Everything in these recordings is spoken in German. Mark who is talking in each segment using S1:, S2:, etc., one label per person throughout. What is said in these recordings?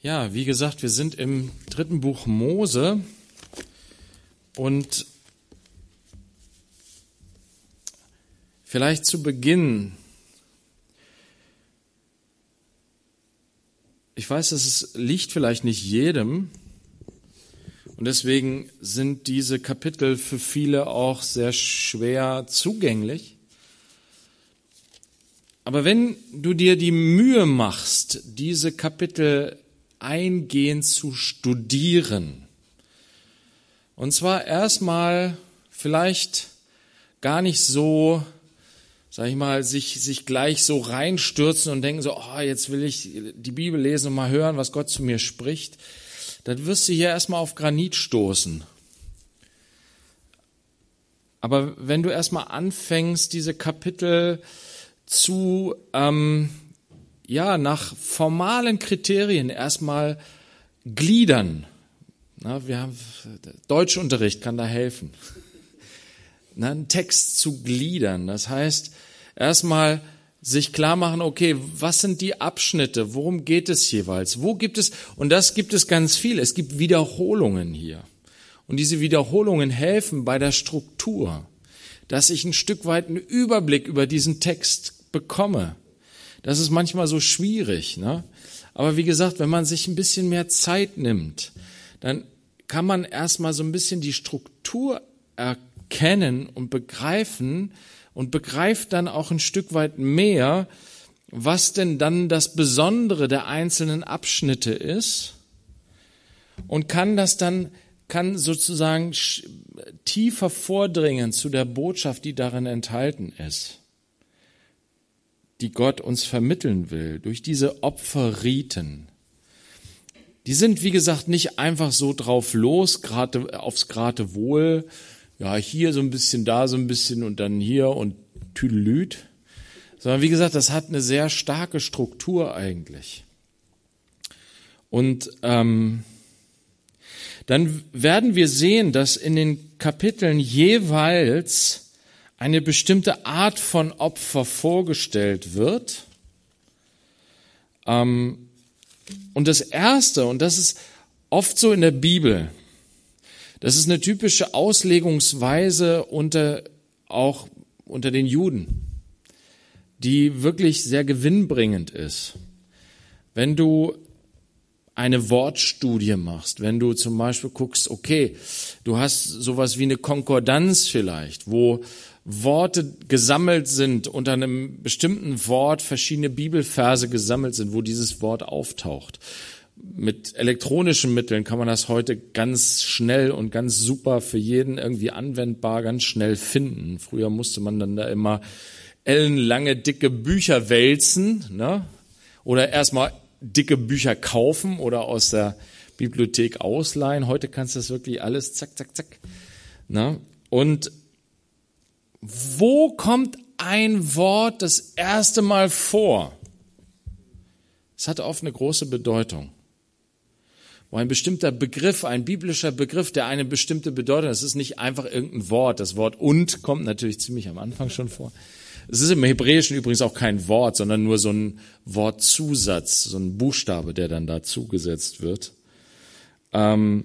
S1: Ja, wie gesagt, wir sind im dritten Buch Mose und vielleicht zu Beginn, ich weiß, es liegt vielleicht nicht jedem und deswegen sind diese Kapitel für viele auch sehr schwer zugänglich. Aber wenn du dir die Mühe machst, diese Kapitel eingehend zu studieren. Und zwar erstmal vielleicht gar nicht so, sag ich mal, sich, sich gleich so reinstürzen und denken so, oh, jetzt will ich die Bibel lesen und mal hören, was Gott zu mir spricht. Dann wirst du hier erstmal auf Granit stoßen. Aber wenn du erstmal anfängst, diese Kapitel zu ähm, ja, nach formalen Kriterien erstmal gliedern. Na, wir haben, Deutschunterricht kann da helfen. Na, einen Text zu gliedern. Das heißt, erstmal sich klar machen, okay, was sind die Abschnitte? Worum geht es jeweils? Wo gibt es, und das gibt es ganz viel. Es gibt Wiederholungen hier. Und diese Wiederholungen helfen bei der Struktur, dass ich ein Stück weit einen Überblick über diesen Text bekomme. Das ist manchmal so schwierig. Ne? Aber wie gesagt, wenn man sich ein bisschen mehr Zeit nimmt, dann kann man erstmal so ein bisschen die Struktur erkennen und begreifen und begreift dann auch ein Stück weit mehr, was denn dann das Besondere der einzelnen Abschnitte ist und kann das dann, kann sozusagen tiefer vordringen zu der Botschaft, die darin enthalten ist die Gott uns vermitteln will, durch diese Opferriten. Die sind, wie gesagt, nicht einfach so drauf los, gerade aufs Grate Wohl, ja, hier so ein bisschen, da so ein bisschen und dann hier und Tüdelüt, sondern wie gesagt, das hat eine sehr starke Struktur eigentlich. Und ähm, dann werden wir sehen, dass in den Kapiteln jeweils eine bestimmte Art von Opfer vorgestellt wird. Ähm, und das Erste, und das ist oft so in der Bibel, das ist eine typische Auslegungsweise unter, auch unter den Juden, die wirklich sehr gewinnbringend ist. Wenn du eine Wortstudie machst, wenn du zum Beispiel guckst, okay, du hast sowas wie eine Konkordanz vielleicht, wo Worte gesammelt sind, unter einem bestimmten Wort verschiedene Bibelverse gesammelt sind, wo dieses Wort auftaucht. Mit elektronischen Mitteln kann man das heute ganz schnell und ganz super für jeden irgendwie anwendbar ganz schnell finden. Früher musste man dann da immer ellenlange dicke Bücher wälzen, ne? Oder erstmal dicke Bücher kaufen oder aus der Bibliothek ausleihen. Heute kannst du das wirklich alles zack, zack, zack. Ne? Und wo kommt ein Wort das erste Mal vor? Es hat oft eine große Bedeutung. Wo ein bestimmter Begriff, ein biblischer Begriff, der eine bestimmte Bedeutung, es ist nicht einfach irgendein Wort. Das Wort und kommt natürlich ziemlich am Anfang schon vor. Es ist im Hebräischen übrigens auch kein Wort, sondern nur so ein Wortzusatz, so ein Buchstabe, der dann da zugesetzt wird. Ähm,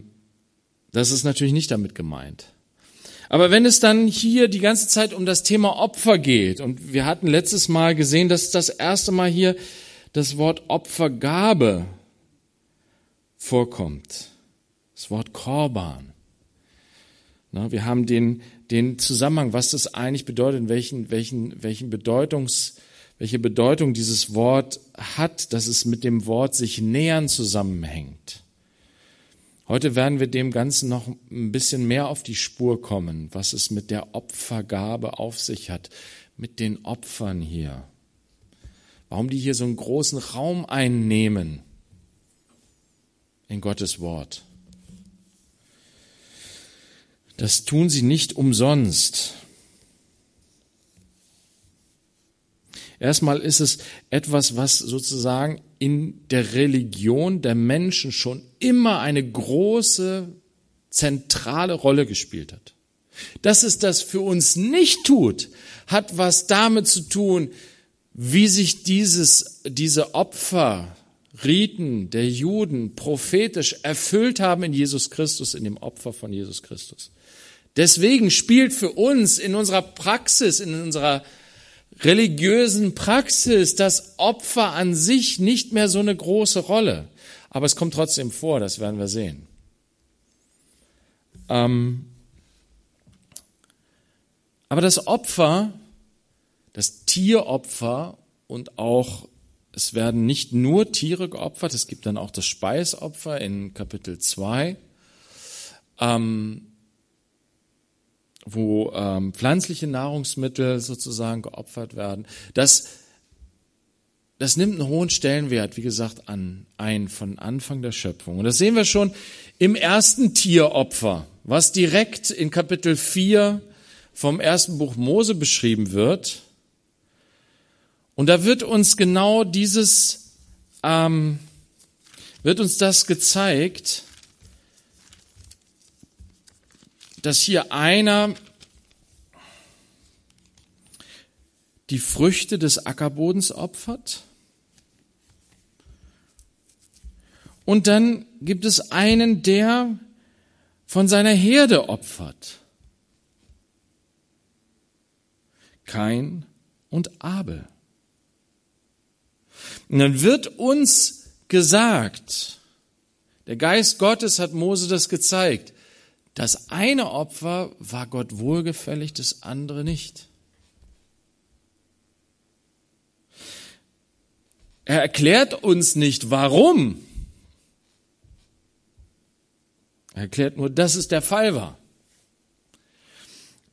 S1: das ist natürlich nicht damit gemeint. Aber wenn es dann hier die ganze Zeit um das Thema Opfer geht, und wir hatten letztes Mal gesehen, dass das erste Mal hier das Wort Opfergabe vorkommt. Das Wort Korban. Wir haben den, den Zusammenhang, was das eigentlich bedeutet, welchen, welchen, welchen Bedeutungs, welche Bedeutung dieses Wort hat, dass es mit dem Wort sich nähern zusammenhängt. Heute werden wir dem Ganzen noch ein bisschen mehr auf die Spur kommen, was es mit der Opfergabe auf sich hat, mit den Opfern hier. Warum die hier so einen großen Raum einnehmen in Gottes Wort. Das tun sie nicht umsonst. Erstmal ist es etwas, was sozusagen in der Religion der Menschen schon immer eine große zentrale Rolle gespielt hat. Dass es das für uns nicht tut, hat was damit zu tun, wie sich dieses, diese Opfer Riten der Juden prophetisch erfüllt haben in Jesus Christus, in dem Opfer von Jesus Christus. Deswegen spielt für uns in unserer Praxis, in unserer religiösen Praxis das Opfer an sich nicht mehr so eine große Rolle. Aber es kommt trotzdem vor, das werden wir sehen. Ähm, aber das Opfer, das Tieropfer und auch es werden nicht nur Tiere geopfert, es gibt dann auch das Speisopfer in Kapitel 2, ähm, wo ähm, pflanzliche Nahrungsmittel sozusagen geopfert werden. Das, das nimmt einen hohen Stellenwert, wie gesagt, an, ein von Anfang der Schöpfung. Und das sehen wir schon im ersten Tieropfer, was direkt in Kapitel 4 vom ersten Buch Mose beschrieben wird. Und da wird uns genau dieses, ähm, wird uns das gezeigt, dass hier einer die Früchte des Ackerbodens opfert. Und dann gibt es einen, der von seiner Herde opfert. Kain und Abel. Und dann wird uns gesagt, der Geist Gottes hat Mose das gezeigt, das eine Opfer war Gott wohlgefällig, das andere nicht. Er erklärt uns nicht, warum. Er erklärt nur, dass es der Fall war.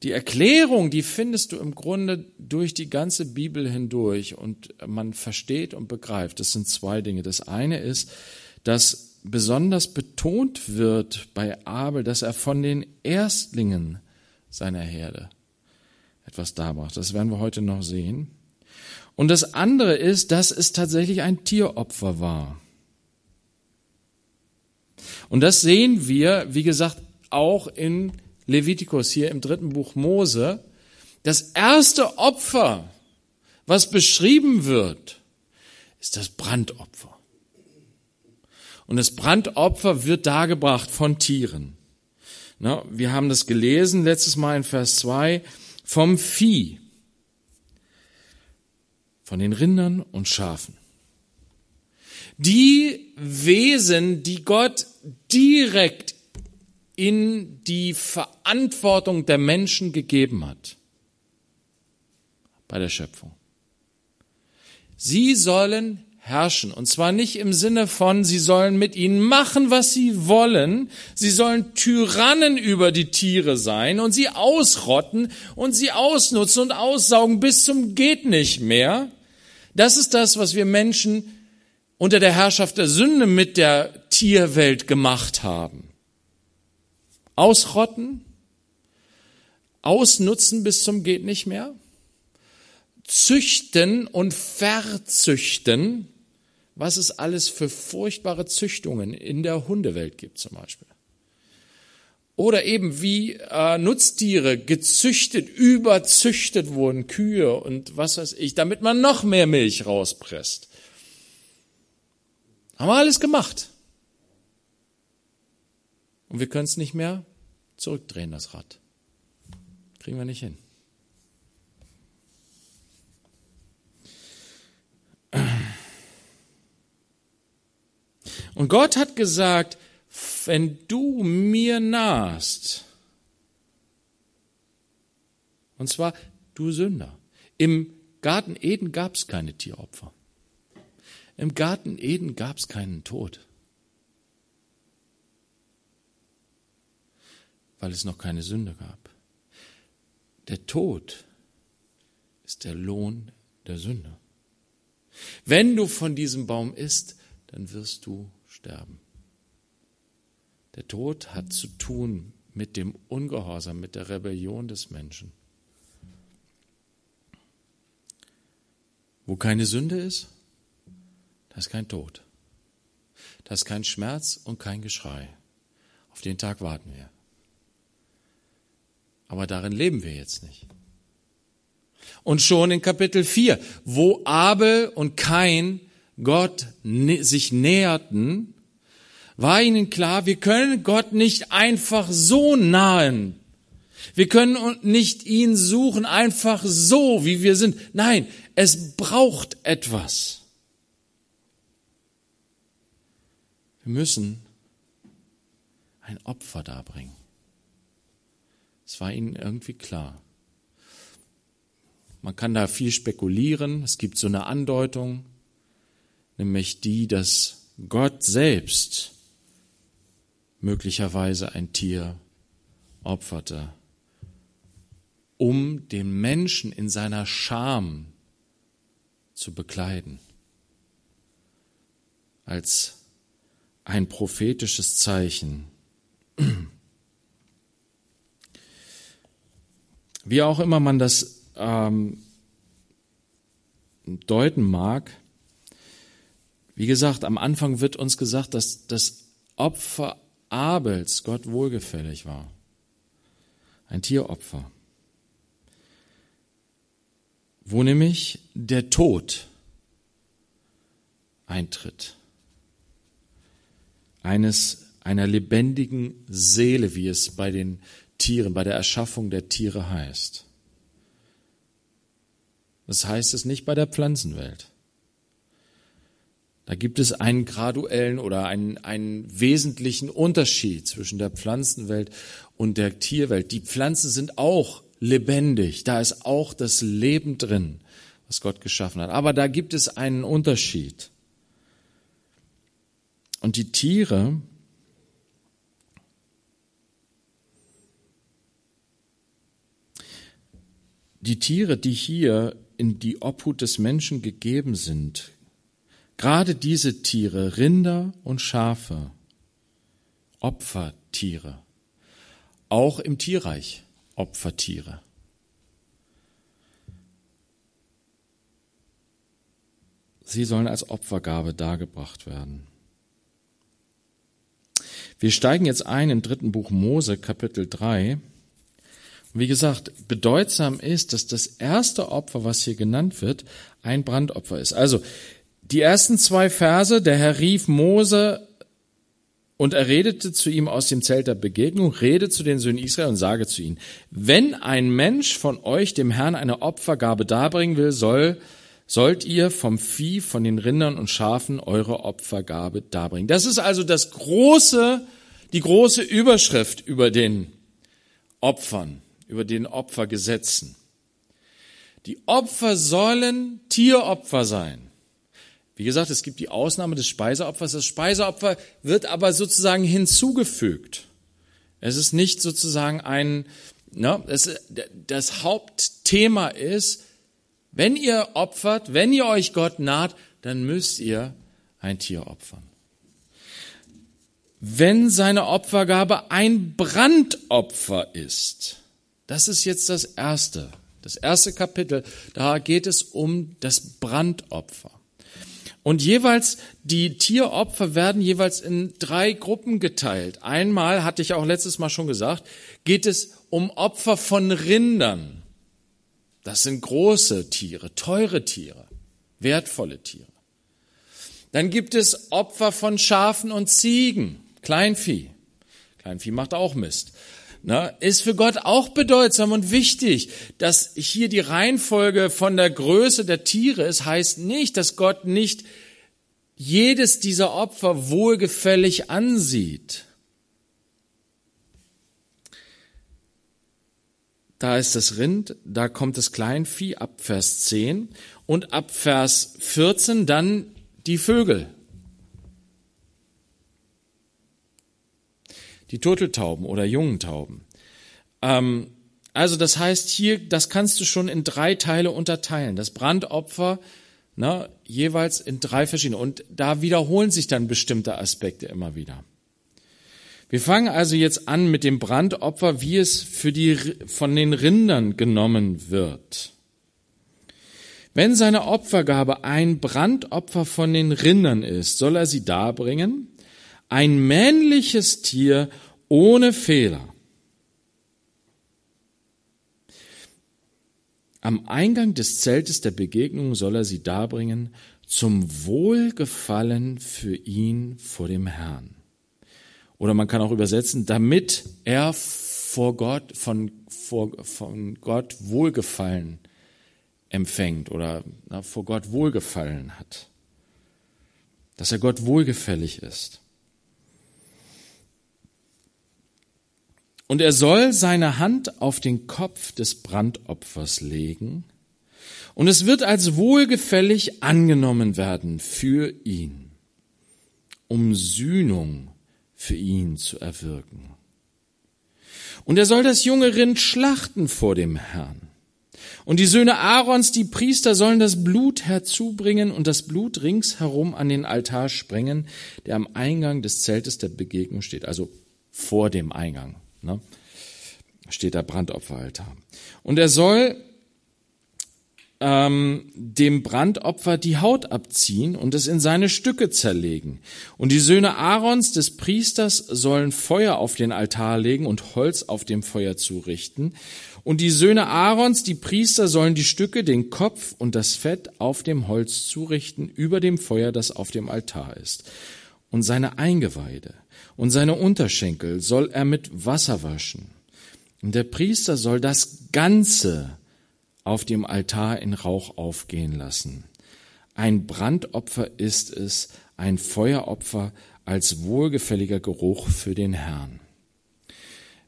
S1: Die Erklärung, die findest du im Grunde durch die ganze Bibel hindurch und man versteht und begreift. Das sind zwei Dinge. Das eine ist, dass besonders betont wird bei Abel, dass er von den Erstlingen seiner Herde etwas darbracht. Das werden wir heute noch sehen. Und das andere ist, dass es tatsächlich ein Tieropfer war. Und das sehen wir, wie gesagt, auch in Levitikus, hier im dritten Buch Mose, das erste Opfer, was beschrieben wird, ist das Brandopfer. Und das Brandopfer wird dargebracht von Tieren. Na, wir haben das gelesen letztes Mal in Vers 2 vom Vieh, von den Rindern und Schafen. Die Wesen, die Gott direkt in die Verantwortung der Menschen gegeben hat bei der Schöpfung. Sie sollen herrschen. Und zwar nicht im Sinne von, sie sollen mit ihnen machen, was sie wollen. Sie sollen Tyrannen über die Tiere sein und sie ausrotten und sie ausnutzen und aussaugen bis zum geht nicht mehr. Das ist das, was wir Menschen unter der Herrschaft der Sünde mit der Tierwelt gemacht haben ausrotten, ausnutzen bis zum geht nicht mehr, züchten und verzüchten, was es alles für furchtbare Züchtungen in der Hundewelt gibt zum Beispiel. Oder eben wie äh, Nutztiere gezüchtet, überzüchtet wurden, Kühe und was weiß ich, damit man noch mehr Milch rauspresst. Haben wir alles gemacht. Und wir können es nicht mehr zurückdrehen, das Rad. Kriegen wir nicht hin. Und Gott hat gesagt, wenn du mir nahst, und zwar du Sünder, im Garten Eden gab es keine Tieropfer. Im Garten Eden gab es keinen Tod. weil es noch keine Sünde gab. Der Tod ist der Lohn der Sünde. Wenn du von diesem Baum isst, dann wirst du sterben. Der Tod hat zu tun mit dem Ungehorsam, mit der Rebellion des Menschen. Wo keine Sünde ist, da ist kein Tod. Da ist kein Schmerz und kein Geschrei. Auf den Tag warten wir. Aber darin leben wir jetzt nicht. Und schon in Kapitel 4, wo Abel und Kain Gott sich näherten, war ihnen klar, wir können Gott nicht einfach so nahen. Wir können nicht ihn suchen einfach so, wie wir sind. Nein, es braucht etwas. Wir müssen ein Opfer darbringen. Es war ihnen irgendwie klar. Man kann da viel spekulieren. Es gibt so eine Andeutung, nämlich die, dass Gott selbst möglicherweise ein Tier opferte, um den Menschen in seiner Scham zu bekleiden, als ein prophetisches Zeichen. Wie auch immer man das ähm, deuten mag, wie gesagt, am Anfang wird uns gesagt, dass das Opfer Abels Gott wohlgefällig war. Ein Tieropfer. Wo nämlich der Tod eintritt. Eines, einer lebendigen Seele, wie es bei den Tieren, bei der Erschaffung der Tiere heißt. Das heißt es nicht bei der Pflanzenwelt. Da gibt es einen graduellen oder einen, einen wesentlichen Unterschied zwischen der Pflanzenwelt und der Tierwelt. Die Pflanzen sind auch lebendig. Da ist auch das Leben drin, was Gott geschaffen hat. Aber da gibt es einen Unterschied. Und die Tiere, die Tiere, die hier in die Obhut des Menschen gegeben sind, Gerade diese Tiere, Rinder und Schafe, Opfertiere, auch im Tierreich Opfertiere. Sie sollen als Opfergabe dargebracht werden. Wir steigen jetzt ein im dritten Buch Mose, Kapitel 3. Und wie gesagt, bedeutsam ist, dass das erste Opfer, was hier genannt wird, ein Brandopfer ist. Also die ersten zwei Verse, der Herr rief Mose und er redete zu ihm aus dem Zelt der Begegnung, rede zu den Söhnen Israel und sage zu ihnen, wenn ein Mensch von euch dem Herrn eine Opfergabe darbringen will, soll, sollt ihr vom Vieh, von den Rindern und Schafen eure Opfergabe darbringen. Das ist also das große, die große Überschrift über den Opfern, über den Opfergesetzen. Die Opfer sollen Tieropfer sein. Wie gesagt, es gibt die Ausnahme des Speiseopfers. Das Speiseopfer wird aber sozusagen hinzugefügt. Es ist nicht sozusagen ein, ne, es, das Hauptthema ist, wenn ihr opfert, wenn ihr euch Gott naht, dann müsst ihr ein Tier opfern. Wenn seine Opfergabe ein Brandopfer ist, das ist jetzt das erste, das erste Kapitel, da geht es um das Brandopfer. Und jeweils, die Tieropfer werden jeweils in drei Gruppen geteilt. Einmal, hatte ich auch letztes Mal schon gesagt, geht es um Opfer von Rindern. Das sind große Tiere, teure Tiere, wertvolle Tiere. Dann gibt es Opfer von Schafen und Ziegen, Kleinvieh. Kleinvieh macht auch Mist. Na, ist für Gott auch bedeutsam und wichtig, dass hier die Reihenfolge von der Größe der Tiere ist, heißt nicht, dass Gott nicht jedes dieser Opfer wohlgefällig ansieht. Da ist das Rind, da kommt das Kleinvieh ab Vers 10 und ab Vers 14 dann die Vögel. Die Turteltauben oder jungen Tauben. Ähm, also das heißt hier, das kannst du schon in drei Teile unterteilen. Das Brandopfer ne, jeweils in drei verschiedene. Und da wiederholen sich dann bestimmte Aspekte immer wieder. Wir fangen also jetzt an mit dem Brandopfer, wie es für die, von den Rindern genommen wird. Wenn seine Opfergabe ein Brandopfer von den Rindern ist, soll er sie darbringen ein männliches Tier ohne Fehler. Am Eingang des Zeltes der Begegnung soll er sie darbringen zum Wohlgefallen für ihn vor dem Herrn. Oder man kann auch übersetzen, damit er vor Gott, von, vor, von Gott Wohlgefallen empfängt oder na, vor Gott Wohlgefallen hat. Dass er Gott wohlgefällig ist. Und er soll seine Hand auf den Kopf des Brandopfers legen, und es wird als wohlgefällig angenommen werden für ihn, um Sühnung für ihn zu erwirken. Und er soll das junge Rind schlachten vor dem Herrn. Und die Söhne Aarons, die Priester, sollen das Blut herzubringen und das Blut ringsherum an den Altar sprengen, der am Eingang des Zeltes der Begegnung steht, also vor dem Eingang. Ne? Steht der Brandopferaltar. Und er soll ähm, dem Brandopfer die Haut abziehen und es in seine Stücke zerlegen. Und die Söhne Aarons des Priesters sollen Feuer auf den Altar legen und Holz auf dem Feuer zurichten. Und die Söhne Aarons, die Priester, sollen die Stücke, den Kopf und das Fett auf dem Holz zurichten über dem Feuer, das auf dem Altar ist. Und seine Eingeweide und seine Unterschenkel soll er mit Wasser waschen. Und der Priester soll das Ganze auf dem Altar in Rauch aufgehen lassen. Ein Brandopfer ist es, ein Feueropfer als wohlgefälliger Geruch für den Herrn.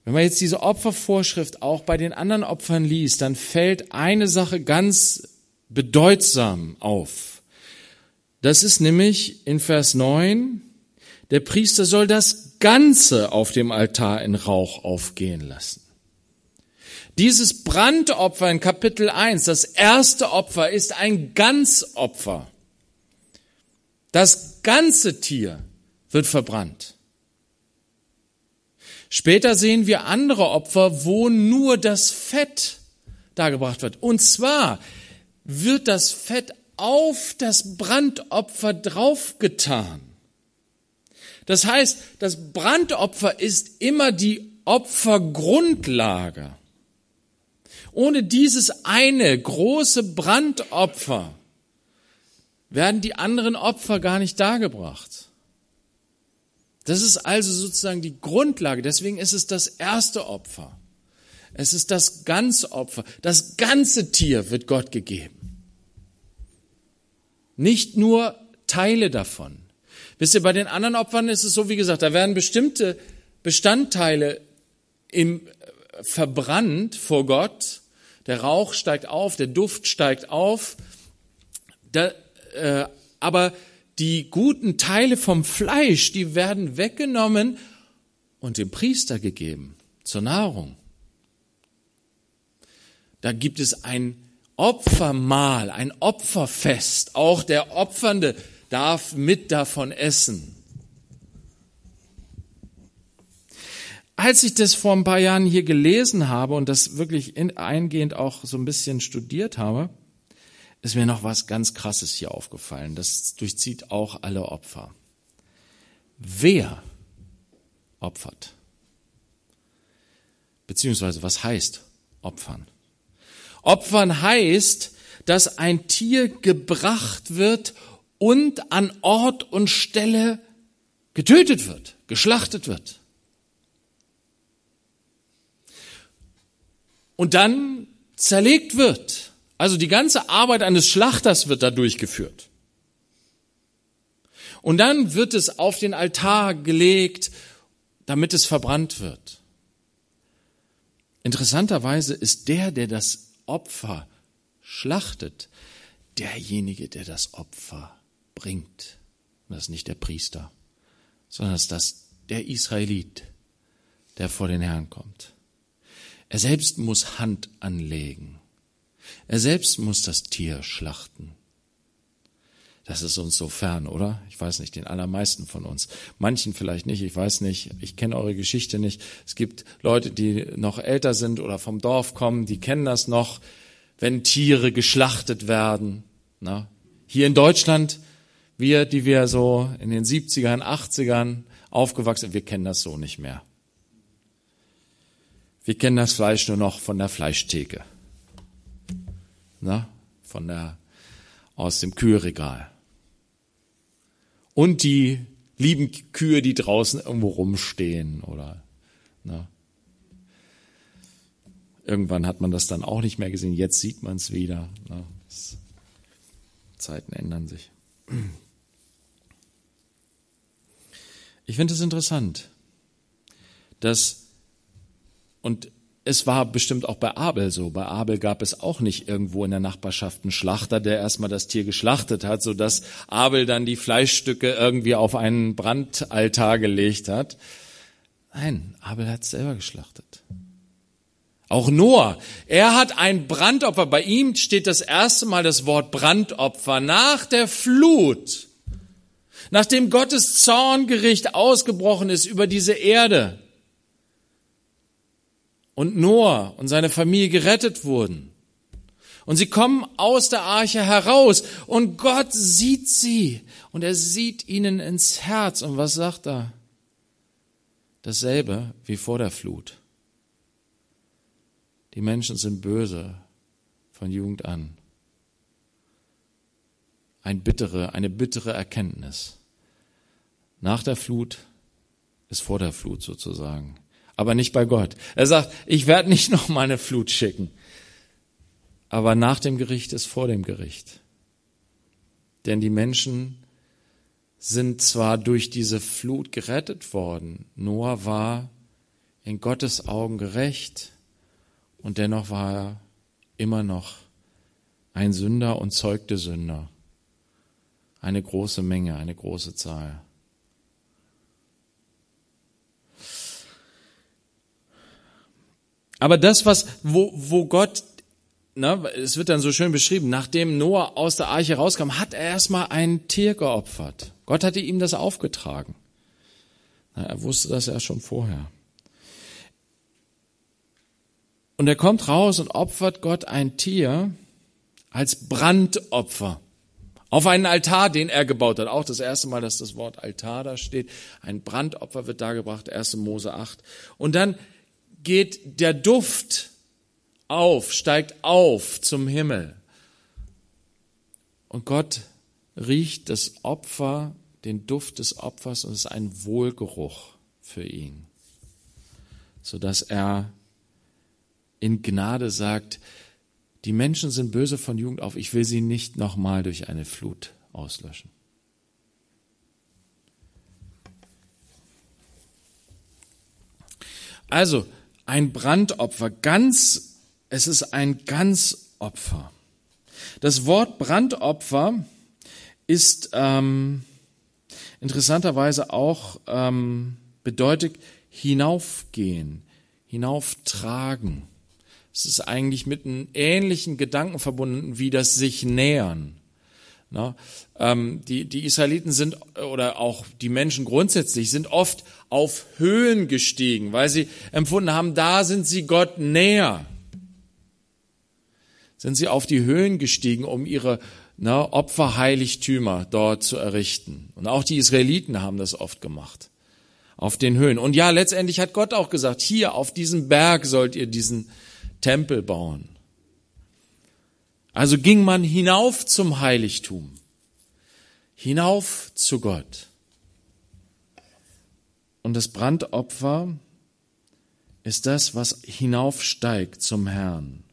S1: Wenn man jetzt diese Opfervorschrift auch bei den anderen Opfern liest, dann fällt eine Sache ganz bedeutsam auf. Das ist nämlich in Vers 9, der Priester soll das Ganze auf dem Altar in Rauch aufgehen lassen. Dieses Brandopfer in Kapitel 1, das erste Opfer, ist ein Ganzopfer. Das ganze Tier wird verbrannt. Später sehen wir andere Opfer, wo nur das Fett dargebracht wird. Und zwar wird das Fett auf das Brandopfer draufgetan. Das heißt, das Brandopfer ist immer die Opfergrundlage. Ohne dieses eine große Brandopfer werden die anderen Opfer gar nicht dargebracht. Das ist also sozusagen die Grundlage. Deswegen ist es das erste Opfer. Es ist das ganze Opfer. Das ganze Tier wird Gott gegeben. Nicht nur Teile davon. Wisst ihr, bei den anderen Opfern ist es so, wie gesagt, da werden bestimmte Bestandteile im, äh, verbrannt vor Gott der Rauch steigt auf, der Duft steigt auf. Da, äh, aber die guten Teile vom Fleisch, die werden weggenommen und dem Priester gegeben zur Nahrung. Da gibt es ein Opfermahl, ein Opferfest. Auch der Opfernde darf mit davon essen. als ich das vor ein paar Jahren hier gelesen habe und das wirklich in, eingehend auch so ein bisschen studiert habe, ist mir noch was ganz Krasses hier aufgefallen. Das durchzieht auch alle Opfer. Wer opfert? Beziehungsweise was heißt opfern? Opfern heißt, dass ein Tier gebracht wird und an Ort und Stelle getötet wird, geschlachtet wird. und dann zerlegt wird. Also die ganze Arbeit eines Schlachters wird da durchgeführt. Und dann wird es auf den Altar gelegt, damit es verbrannt wird. Interessanterweise ist der, der das Opfer schlachtet, derjenige, der das Opfer bringt. Und das ist nicht der Priester, sondern das ist das, der Israelit, der vor den Herrn kommt. Er selbst muss Hand anlegen. Er selbst muss das Tier schlachten. Das ist uns so fern, oder? Ich weiß nicht, den allermeisten von uns. Manchen vielleicht nicht, ich weiß nicht, ich kenne eure Geschichte nicht. Es gibt Leute, die noch älter sind oder vom Dorf kommen, die kennen das noch, wenn Tiere geschlachtet werden. Na? Hier in Deutschland, wir, die wir so in den 70ern, 80ern aufgewachsen sind, wir kennen das so nicht mehr. Wir kennen das Fleisch nur noch von der Fleischtheke. Na, von der, aus dem Kühlregal. und die lieben Kühe, die draußen irgendwo rumstehen oder na. Irgendwann hat man das dann auch nicht mehr gesehen. Jetzt sieht man es wieder. Na. Zeiten ändern sich. Ich finde es interessant, dass, und es war bestimmt auch bei Abel so. Bei Abel gab es auch nicht irgendwo in der Nachbarschaft einen Schlachter, der erstmal das Tier geschlachtet hat, so dass Abel dann die Fleischstücke irgendwie auf einen Brandaltar gelegt hat. Nein, Abel hat es selber geschlachtet. Auch Noah, er hat ein Brandopfer. Bei ihm steht das erste Mal das Wort Brandopfer nach der Flut. Nachdem Gottes Zorngericht ausgebrochen ist über diese Erde und Noah und seine Familie gerettet wurden. Und sie kommen aus der Arche heraus und Gott sieht sie und er sieht ihnen ins Herz. Und was sagt er? Dasselbe wie vor der Flut. Die Menschen sind böse von Jugend an. Ein bittere, eine bittere Erkenntnis. Nach der Flut ist vor der Flut sozusagen. Aber nicht bei Gott. Er sagt, ich werde nicht noch mal eine Flut schicken. Aber nach dem Gericht ist vor dem Gericht. Denn die Menschen sind zwar durch diese Flut gerettet worden. Noah war in Gottes Augen gerecht und dennoch war er immer noch ein Sünder und zeugte Sünder. Eine große Menge, eine große Zahl. Aber das, was, wo, wo Gott, na, es wird dann so schön beschrieben, nachdem Noah aus der Arche rauskam, hat er erstmal ein Tier geopfert. Gott hatte ihm das aufgetragen. Na, er wusste das ja schon vorher. Und er kommt raus und opfert Gott ein Tier als Brandopfer auf einen Altar, den er gebaut hat. Auch das erste Mal, dass das Wort Altar da steht. Ein Brandopfer wird dargebracht, 1. Mose 8. Und dann geht der Duft auf, steigt auf zum Himmel. Und Gott riecht das Opfer, den Duft des Opfers und es ist ein Wohlgeruch für ihn, sodass er in Gnade sagt, die Menschen sind böse von Jugend auf, ich will sie nicht nochmal durch eine Flut auslöschen. Also, ein Brandopfer, ganz, es ist ein Ganzopfer. Das Wort Brandopfer ist ähm, interessanterweise auch ähm, bedeutet hinaufgehen, hinauftragen. Es ist eigentlich mit einem ähnlichen Gedanken verbunden wie das sich nähern. Na, ähm, die, die Israeliten sind, oder auch die Menschen grundsätzlich, sind oft auf Höhen gestiegen, weil sie empfunden haben, da sind sie Gott näher. Sind sie auf die Höhen gestiegen, um ihre na, Opferheiligtümer dort zu errichten. Und auch die Israeliten haben das oft gemacht. Auf den Höhen. Und ja, letztendlich hat Gott auch gesagt, hier auf diesem Berg sollt ihr diesen Tempel bauen. Also ging man hinauf zum Heiligtum, hinauf zu Gott. Und das Brandopfer ist das, was hinaufsteigt zum Herrn.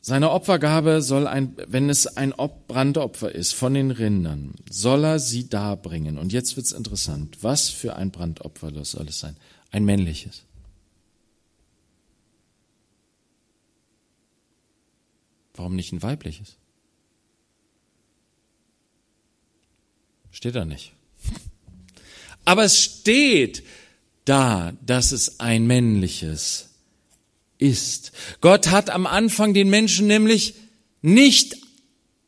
S1: Seine Opfergabe soll ein, wenn es ein Brandopfer ist von den Rindern, soll er sie darbringen. Und jetzt wird's interessant. Was für ein Brandopfer soll es sein? Ein männliches. Warum nicht ein weibliches? Steht da nicht. Aber es steht da, dass es ein männliches ist. Gott hat am Anfang den Menschen nämlich nicht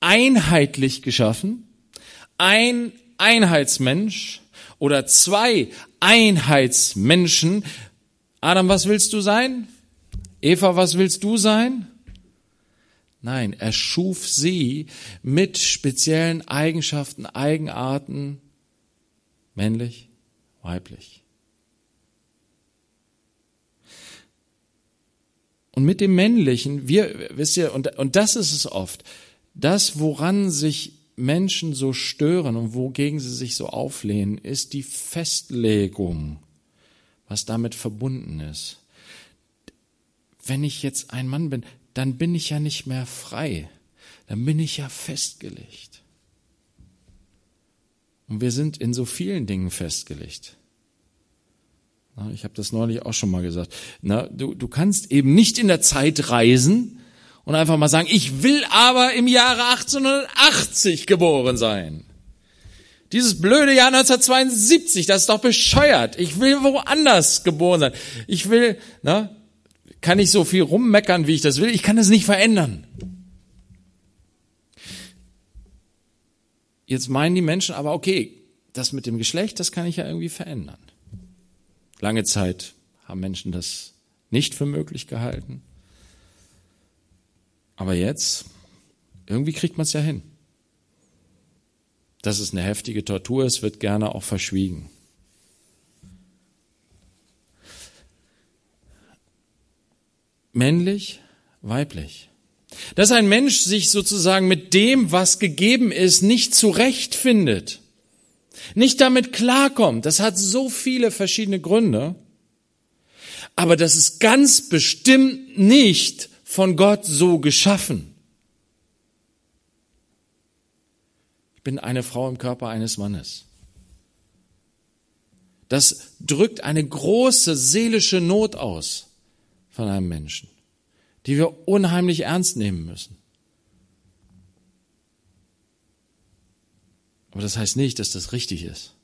S1: einheitlich geschaffen, ein Einheitsmensch oder zwei Einheitsmenschen. Adam, was willst du sein? Eva, was willst du sein? Nein, er schuf sie mit speziellen Eigenschaften, Eigenarten, männlich, weiblich. Und mit dem Männlichen, wir, wisst ihr, und, und das ist es oft, Das, woran sich Menschen so stören und wogegen sie sich so auflehnen, ist die Festlegung, was damit verbunden ist. Wenn ich jetzt ein Mann bin, dann bin ich ja nicht mehr frei, dann bin ich ja festgelegt. Und wir sind in so vielen Dingen festgelegt. Ich habe das neulich auch schon mal gesagt. Du, du kannst eben nicht in der Zeit reisen, und einfach mal sagen, ich will aber im Jahre 1880 geboren sein. Dieses blöde Jahr 1972, das ist doch bescheuert. Ich will woanders geboren sein. Ich will, na, kann ich so viel rummeckern, wie ich das will. Ich kann das nicht verändern. Jetzt meinen die Menschen aber, okay, das mit dem Geschlecht, das kann ich ja irgendwie verändern. Lange Zeit haben Menschen das nicht für möglich gehalten. Aber jetzt, irgendwie kriegt man es ja hin. Dass es eine heftige Tortur ist, wird gerne auch verschwiegen. Männlich, weiblich. Dass ein Mensch sich sozusagen mit dem, was gegeben ist, nicht zurechtfindet, nicht damit klarkommt, das hat so viele verschiedene Gründe, aber das ist ganz bestimmt nicht von Gott so geschaffen. Ich bin eine Frau im Körper eines Mannes. Das drückt eine große seelische Not aus von einem Menschen, die wir unheimlich ernst nehmen müssen. Aber das heißt nicht, dass das richtig ist,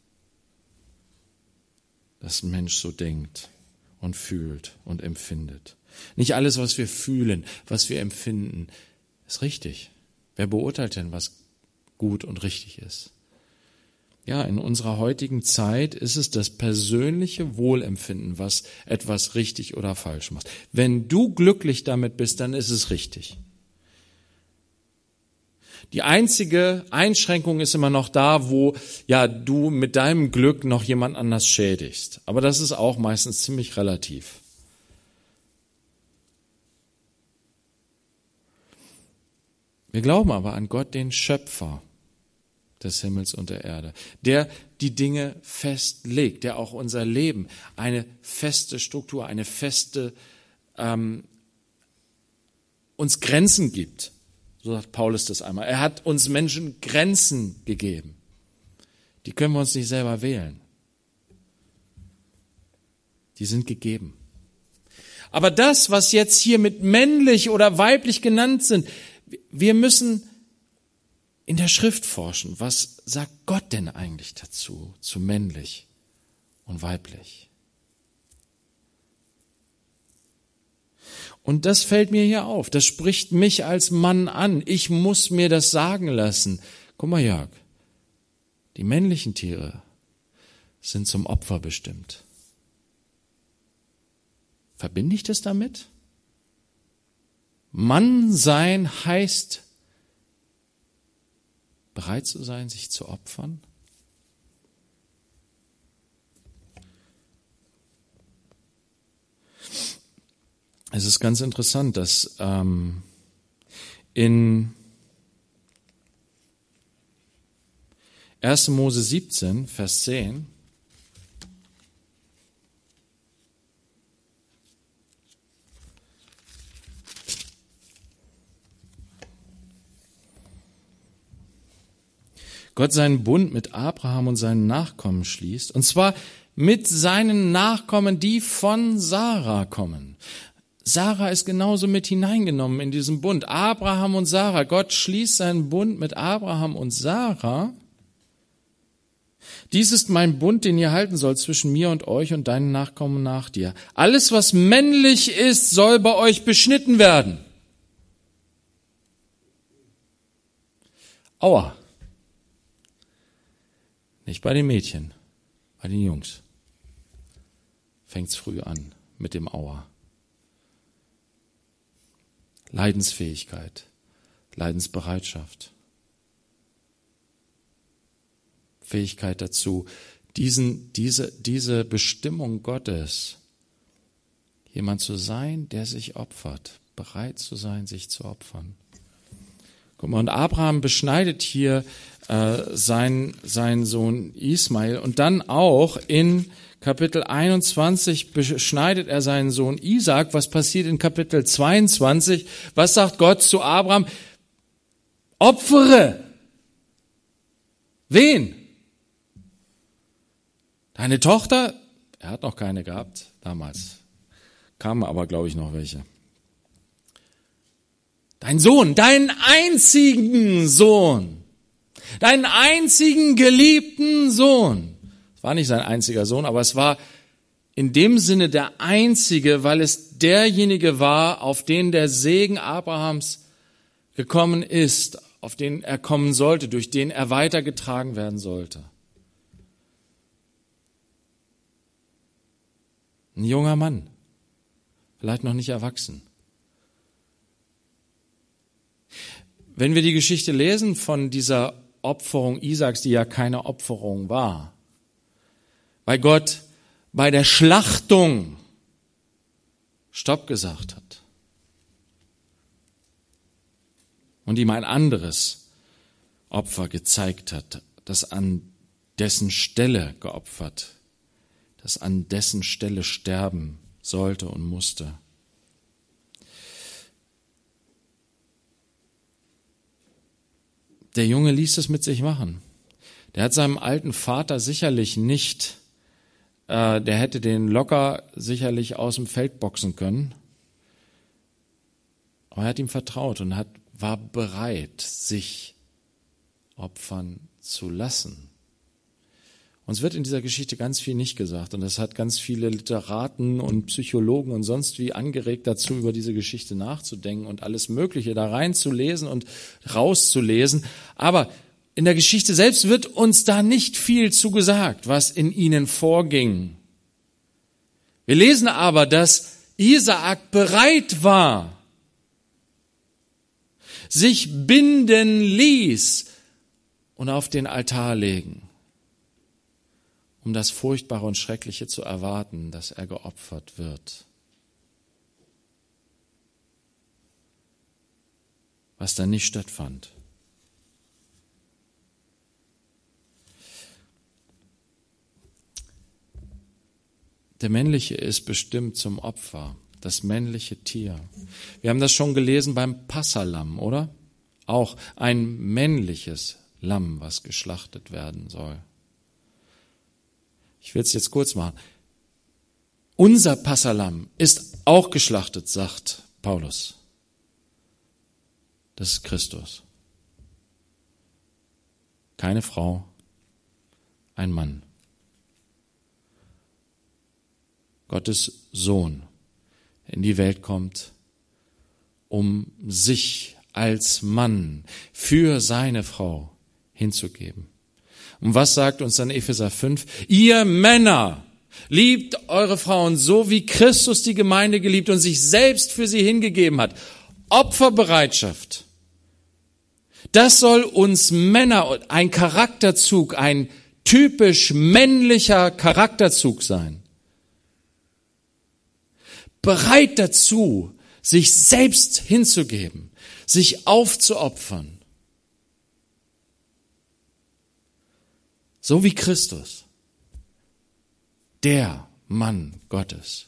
S1: dass ein Mensch so denkt und fühlt und empfindet. Nicht alles, was wir fühlen, was wir empfinden, ist richtig. Wer beurteilt denn, was gut und richtig ist? Ja, in unserer heutigen Zeit ist es das persönliche Wohlempfinden, was etwas richtig oder falsch macht. Wenn du glücklich damit bist, dann ist es richtig. Die einzige Einschränkung ist immer noch da, wo ja du mit deinem Glück noch jemand anders schädigst. Aber das ist auch meistens ziemlich relativ. Wir glauben aber an Gott, den Schöpfer des Himmels und der Erde, der die Dinge festlegt, der auch unser Leben eine feste Struktur, eine feste ähm, uns Grenzen gibt. So sagt Paulus das einmal. Er hat uns Menschen Grenzen gegeben. Die können wir uns nicht selber wählen. Die sind gegeben. Aber das, was jetzt hier mit männlich oder weiblich genannt sind, wir müssen in der Schrift forschen. Was sagt Gott denn eigentlich dazu, zu männlich und weiblich? Und das fällt mir hier auf. Das spricht mich als Mann an. Ich muss mir das sagen lassen. Guck mal, Jörg. Die männlichen Tiere sind zum Opfer bestimmt. Verbinde ich das damit? Mann sein heißt, bereit zu sein, sich zu opfern. Es ist ganz interessant, dass ähm, in 1. Mose 17, Vers 10, Gott seinen Bund mit Abraham und seinen Nachkommen schließt, und zwar mit seinen Nachkommen, die von Sarah kommen. Sarah ist genauso mit hineingenommen in diesen Bund. Abraham und Sarah. Gott schließt seinen Bund mit Abraham und Sarah. Dies ist mein Bund, den ihr halten sollt zwischen mir und euch und deinen Nachkommen nach dir. Alles, was männlich ist, soll bei euch beschnitten werden. Aua. Nicht bei den Mädchen, bei den Jungs. Fängt's früh an mit dem Auer. Leidensfähigkeit, Leidensbereitschaft. Fähigkeit dazu, diesen, diese, diese Bestimmung Gottes, jemand zu sein, der sich opfert, bereit zu sein, sich zu opfern. Guck mal, und Abraham beschneidet hier äh, seinen, seinen Sohn Ismail und dann auch in Kapitel 21 beschneidet er seinen Sohn Isaac. Was passiert in Kapitel 22? Was sagt Gott zu Abraham? Opfere. Wen? Deine Tochter? Er hat noch keine gehabt damals. Kamen aber, glaube ich, noch welche. Dein Sohn, deinen einzigen Sohn, deinen einzigen geliebten Sohn. Es war nicht sein einziger Sohn, aber es war in dem Sinne der einzige, weil es derjenige war, auf den der Segen Abrahams gekommen ist, auf den er kommen sollte, durch den er weitergetragen werden sollte. Ein junger Mann, vielleicht noch nicht erwachsen. Wenn wir die Geschichte lesen von dieser Opferung Isaaks, die ja keine Opferung war, weil Gott bei der Schlachtung Stopp gesagt hat und ihm ein anderes Opfer gezeigt hat, das an dessen Stelle geopfert, das an dessen Stelle sterben sollte und musste. Der Junge ließ es mit sich machen. Der hat seinem alten Vater sicherlich nicht, äh, der hätte den locker sicherlich aus dem Feld boxen können. Aber er hat ihm vertraut und hat, war bereit, sich opfern zu lassen. Uns wird in dieser Geschichte ganz viel nicht gesagt und das hat ganz viele Literaten und Psychologen und sonst wie angeregt dazu, über diese Geschichte nachzudenken und alles Mögliche da reinzulesen und rauszulesen. Aber in der Geschichte selbst wird uns da nicht viel zugesagt, was in ihnen vorging. Wir lesen aber, dass Isaak bereit war, sich binden ließ und auf den Altar legen um das Furchtbare und Schreckliche zu erwarten, dass er geopfert wird. Was dann nicht stattfand. Der männliche ist bestimmt zum Opfer, das männliche Tier. Wir haben das schon gelesen beim Passalam, oder? Auch ein männliches Lamm, was geschlachtet werden soll. Ich will es jetzt kurz machen. Unser Passalam ist auch geschlachtet, sagt Paulus. Das ist Christus. Keine Frau, ein Mann. Gottes Sohn in die Welt kommt, um sich als Mann für seine Frau hinzugeben. Und was sagt uns dann Epheser 5? Ihr Männer, liebt eure Frauen so, wie Christus die Gemeinde geliebt und sich selbst für sie hingegeben hat. Opferbereitschaft. Das soll uns Männer ein Charakterzug, ein typisch männlicher Charakterzug sein. Bereit dazu, sich selbst hinzugeben, sich aufzuopfern. So wie Christus. Der Mann Gottes.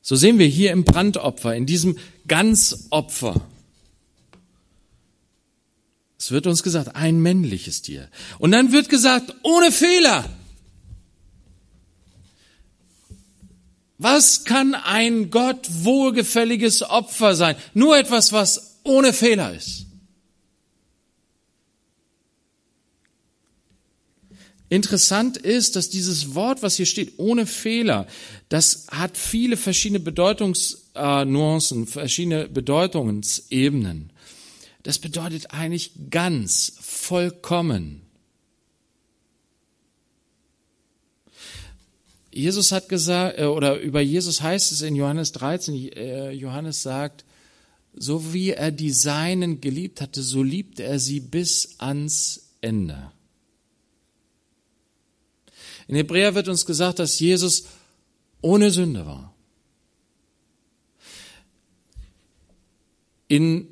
S1: So sehen wir hier im Brandopfer, in diesem Ganzopfer. Es wird uns gesagt, ein männliches Tier. Und dann wird gesagt, ohne Fehler. Was kann ein Gott wohlgefälliges Opfer sein? Nur etwas, was ohne Fehler ist. Interessant ist, dass dieses Wort, was hier steht, ohne Fehler, das hat viele verschiedene Bedeutungsnuancen, verschiedene Bedeutungsebenen. Das bedeutet eigentlich ganz, vollkommen. Jesus hat gesagt, äh, oder über Jesus heißt es in Johannes 13, äh, Johannes sagt, so wie er die Seinen geliebt hatte, so liebt er sie bis ans Ende. In Hebräer wird uns gesagt, dass Jesus ohne Sünde war. In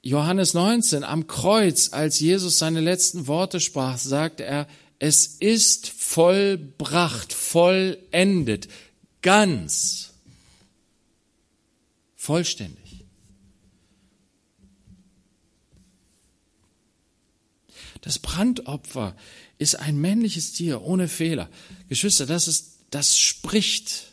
S1: Johannes 19 am Kreuz, als Jesus seine letzten Worte sprach, sagte er, es ist vollbracht, vollendet, ganz, vollständig. Das Brandopfer ist ein männliches Tier ohne Fehler. Geschwister, das ist, das spricht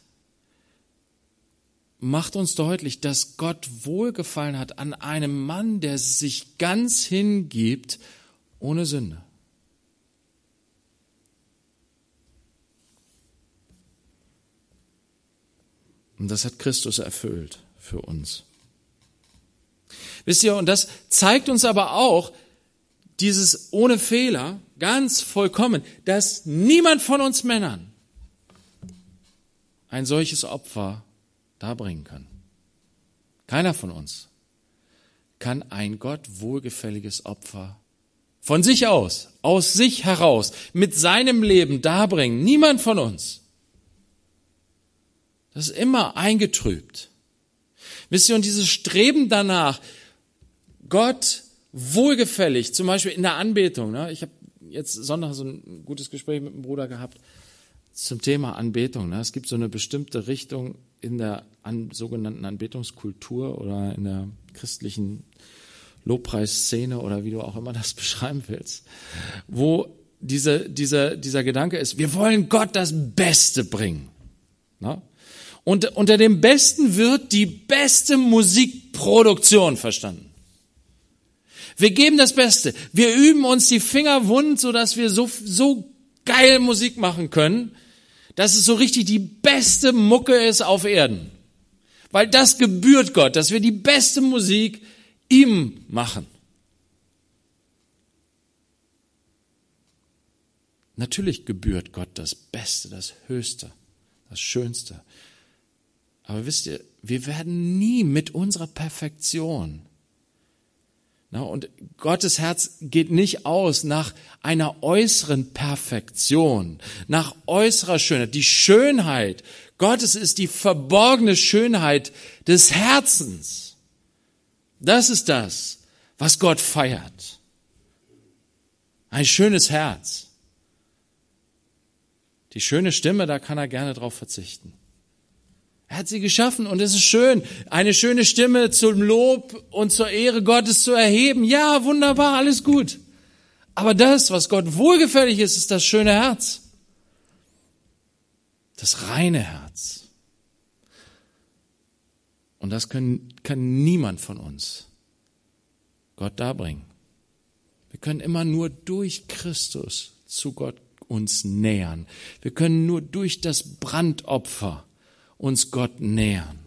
S1: macht uns deutlich, dass Gott wohlgefallen hat an einem Mann, der sich ganz hingibt, ohne Sünde. Und das hat Christus erfüllt für uns. Wisst ihr, und das zeigt uns aber auch dieses ohne Fehler, ganz vollkommen, dass niemand von uns Männern ein solches Opfer darbringen kann. Keiner von uns kann ein Gott wohlgefälliges Opfer von sich aus, aus sich heraus, mit seinem Leben darbringen. Niemand von uns. Das ist immer eingetrübt. Wisst ihr, und dieses Streben danach, Gott wohlgefällig, zum Beispiel in der Anbetung. Ne? Ich habe jetzt Sonntag so ein gutes Gespräch mit einem Bruder gehabt zum Thema Anbetung. Ne? Es gibt so eine bestimmte Richtung in der an, sogenannten Anbetungskultur oder in der christlichen Lobpreisszene oder wie du auch immer das beschreiben willst, wo diese, dieser, dieser Gedanke ist, wir wollen Gott das Beste bringen. Ne? Und unter dem Besten wird die beste Musikproduktion verstanden. Wir geben das Beste. Wir üben uns die Finger wund, sodass wir so, so geil Musik machen können, dass es so richtig die beste Mucke ist auf Erden. Weil das gebührt Gott, dass wir die beste Musik ihm machen. Natürlich gebührt Gott das Beste, das Höchste, das Schönste. Aber wisst ihr, wir werden nie mit unserer Perfektion und Gottes Herz geht nicht aus nach einer äußeren Perfektion, nach äußerer Schönheit. Die Schönheit Gottes ist die verborgene Schönheit des Herzens. Das ist das, was Gott feiert. Ein schönes Herz. Die schöne Stimme, da kann er gerne drauf verzichten. Er hat sie geschaffen und es ist schön, eine schöne Stimme zum Lob und zur Ehre Gottes zu erheben. Ja, wunderbar, alles gut. Aber das, was Gott wohlgefällig ist, ist das schöne Herz. Das reine Herz. Und das können, kann niemand von uns Gott darbringen. Wir können immer nur durch Christus zu Gott uns nähern. Wir können nur durch das Brandopfer uns Gott nähern.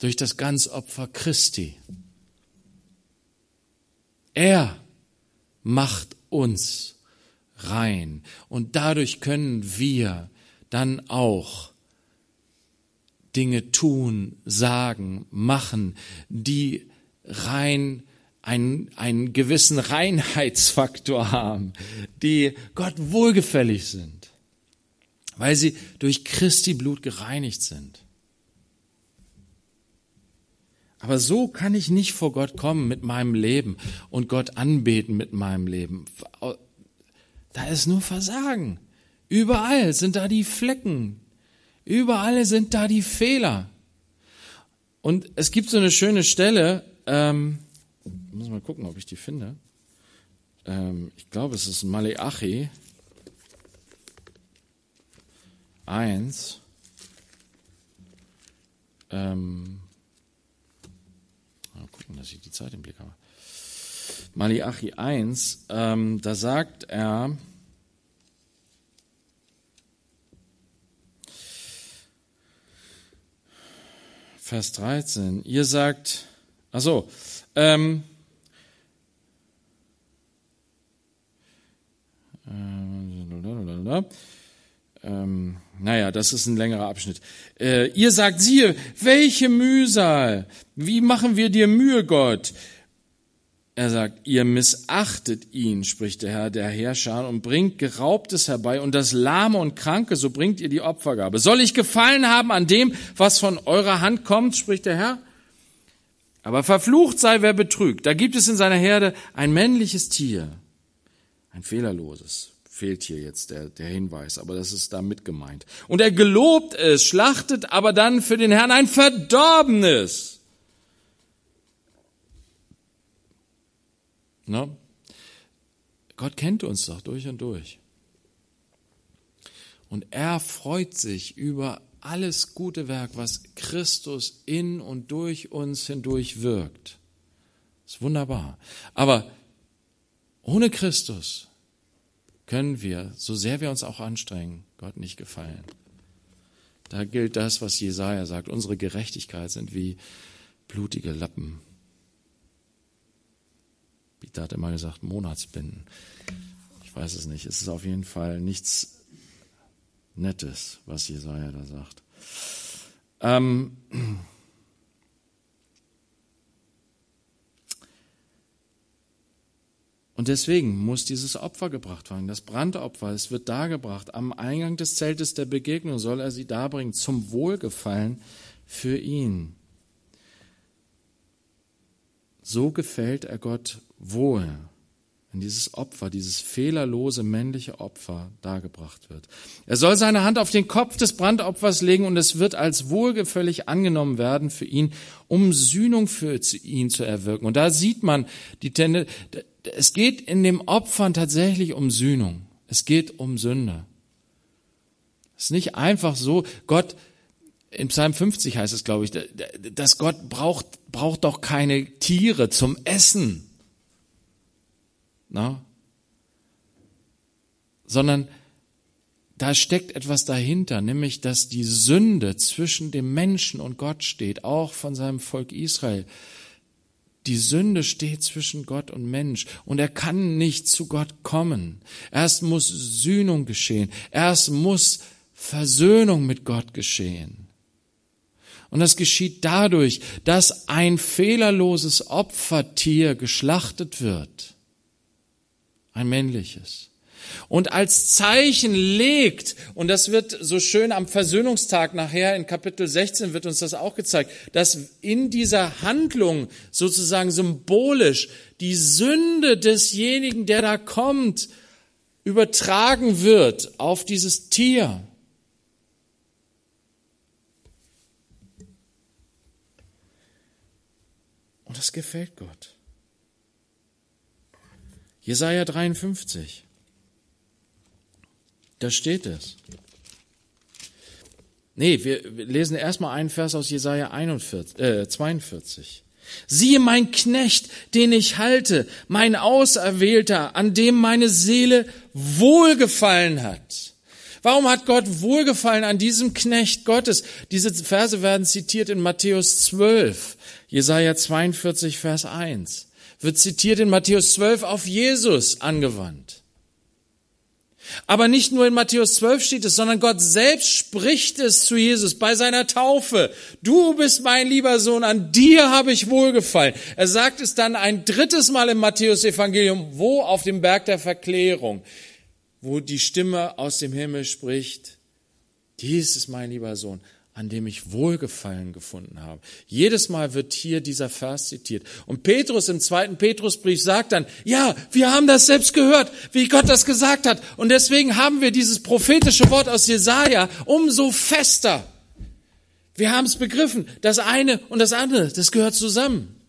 S1: Durch das Ganzopfer Christi. Er macht uns rein und dadurch können wir dann auch Dinge tun, sagen, machen, die rein einen, einen gewissen Reinheitsfaktor haben, die Gott wohlgefällig sind weil sie durch Christi Blut gereinigt sind. Aber so kann ich nicht vor Gott kommen mit meinem Leben und Gott anbeten mit meinem Leben. Da ist nur Versagen. Überall sind da die Flecken. Überall sind da die Fehler. Und es gibt so eine schöne Stelle, ähm, muss mal gucken, ob ich die finde. Ähm, ich glaube, es ist Maleachi. 1, ähm, mal gucken, dass ich die Zeit im Blick habe. Malachi 1, ähm, da sagt er, Vers 13, ihr sagt, ach so, ähm, äh, ähm, naja, das ist ein längerer Abschnitt. Äh, ihr sagt, siehe, welche Mühsal, wie machen wir dir Mühe, Gott? Er sagt, ihr missachtet ihn, spricht der Herr der Herrscher, und bringt Geraubtes herbei und das Lahme und Kranke, so bringt ihr die Opfergabe. Soll ich gefallen haben an dem, was von eurer Hand kommt, spricht der Herr? Aber verflucht sei, wer betrügt. Da gibt es in seiner Herde ein männliches Tier, ein fehlerloses. Fehlt hier jetzt der, der Hinweis, aber das ist da mit gemeint. Und er gelobt es, schlachtet aber dann für den Herrn ein verdorbenes. Na? Gott kennt uns doch durch und durch. Und er freut sich über alles gute Werk, was Christus in und durch uns hindurch wirkt. Das ist wunderbar. Aber ohne Christus können wir, so sehr wir uns auch anstrengen, Gott nicht gefallen. Da gilt das, was Jesaja sagt. Unsere Gerechtigkeit sind wie blutige Lappen. Peter hat immer gesagt, Monatsbinden. Ich weiß es nicht. Es ist auf jeden Fall nichts Nettes, was Jesaja da sagt. Ähm, Und deswegen muss dieses Opfer gebracht werden, das Brandopfer, es wird dargebracht. Am Eingang des Zeltes der Begegnung soll er sie darbringen, zum Wohlgefallen für ihn. So gefällt er Gott wohl wenn dieses Opfer, dieses fehlerlose männliche Opfer dargebracht wird. Er soll seine Hand auf den Kopf des Brandopfers legen und es wird als wohlgefällig angenommen werden für ihn, um Sühnung für ihn zu erwirken. Und da sieht man die Tendenz, es geht in dem Opfern tatsächlich um Sühnung. Es geht um Sünde. Es ist nicht einfach so, Gott, in Psalm 50 heißt es, glaube ich, dass Gott braucht, braucht doch keine Tiere zum Essen. Na? Sondern da steckt etwas dahinter, nämlich dass die Sünde zwischen dem Menschen und Gott steht, auch von seinem Volk Israel. Die Sünde steht zwischen Gott und Mensch und er kann nicht zu Gott kommen. Erst muss Sühnung geschehen. Erst muss Versöhnung mit Gott geschehen. Und das geschieht dadurch, dass ein fehlerloses Opfertier geschlachtet wird ein männliches. Und als Zeichen legt, und das wird so schön am Versöhnungstag nachher in Kapitel 16 wird uns das auch gezeigt, dass in dieser Handlung sozusagen symbolisch die Sünde desjenigen, der da kommt, übertragen wird auf dieses Tier. Und das gefällt Gott. Jesaja 53. Da steht es. Nee, wir lesen erstmal einen Vers aus Jesaja 41, äh, 42. Siehe mein Knecht, den ich halte, mein Auserwählter, an dem meine Seele wohlgefallen hat. Warum hat Gott wohlgefallen an diesem Knecht Gottes? Diese Verse werden zitiert in Matthäus 12, Jesaja 42, Vers 1 wird zitiert in Matthäus 12 auf Jesus angewandt. Aber nicht nur in Matthäus 12 steht es, sondern Gott selbst spricht es zu Jesus bei seiner Taufe. Du bist mein lieber Sohn, an dir habe ich wohlgefallen. Er sagt es dann ein drittes Mal im Matthäus Evangelium, wo auf dem Berg der Verklärung, wo die Stimme aus dem Himmel spricht, dies ist mein lieber Sohn, an dem ich Wohlgefallen gefunden habe. Jedes Mal wird hier dieser Vers zitiert. Und Petrus im zweiten Petrusbrief sagt dann, ja, wir haben das selbst gehört, wie Gott das gesagt hat. Und deswegen haben wir dieses prophetische Wort aus Jesaja umso fester. Wir haben es begriffen. Das eine und das andere, das gehört zusammen.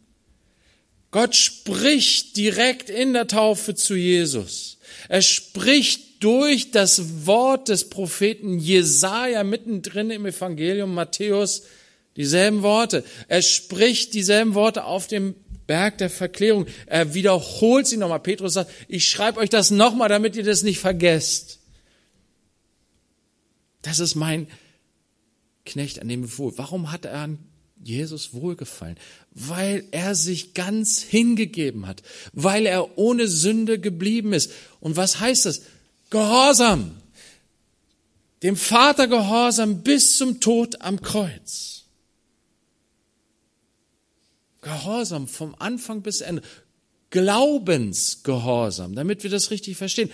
S1: Gott spricht direkt in der Taufe zu Jesus. Er spricht durch das Wort des Propheten Jesaja mittendrin im Evangelium Matthäus dieselben Worte. Er spricht dieselben Worte auf dem Berg der Verklärung. Er wiederholt sie nochmal. Petrus sagt, ich schreibe euch das nochmal, damit ihr das nicht vergesst. Das ist mein Knecht, an dem wohl. Warum hat er an Jesus wohlgefallen? Weil er sich ganz hingegeben hat, weil er ohne Sünde geblieben ist. Und was heißt das? Gehorsam. Dem Vater Gehorsam bis zum Tod am Kreuz. Gehorsam vom Anfang bis Ende. Glaubensgehorsam, damit wir das richtig verstehen.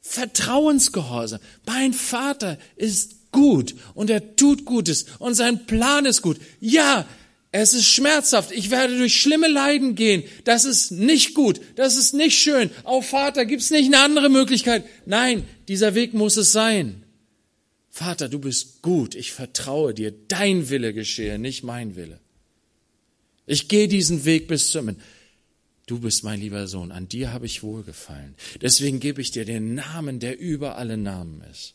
S1: Vertrauensgehorsam. Mein Vater ist gut und er tut Gutes und sein Plan ist gut. Ja, Es ist schmerzhaft. Ich werde durch schlimme Leiden gehen. Das ist nicht gut. Das ist nicht schön. Oh Vater, gibt's nicht eine andere Möglichkeit? Nein, dieser Weg muss es sein. Vater, du bist gut. Ich vertraue dir. Dein Wille geschehe, nicht mein Wille. Ich gehe diesen Weg bis zum Ende. Du bist mein lieber Sohn. An dir habe ich wohlgefallen. Deswegen gebe ich dir den Namen, der über alle Namen ist.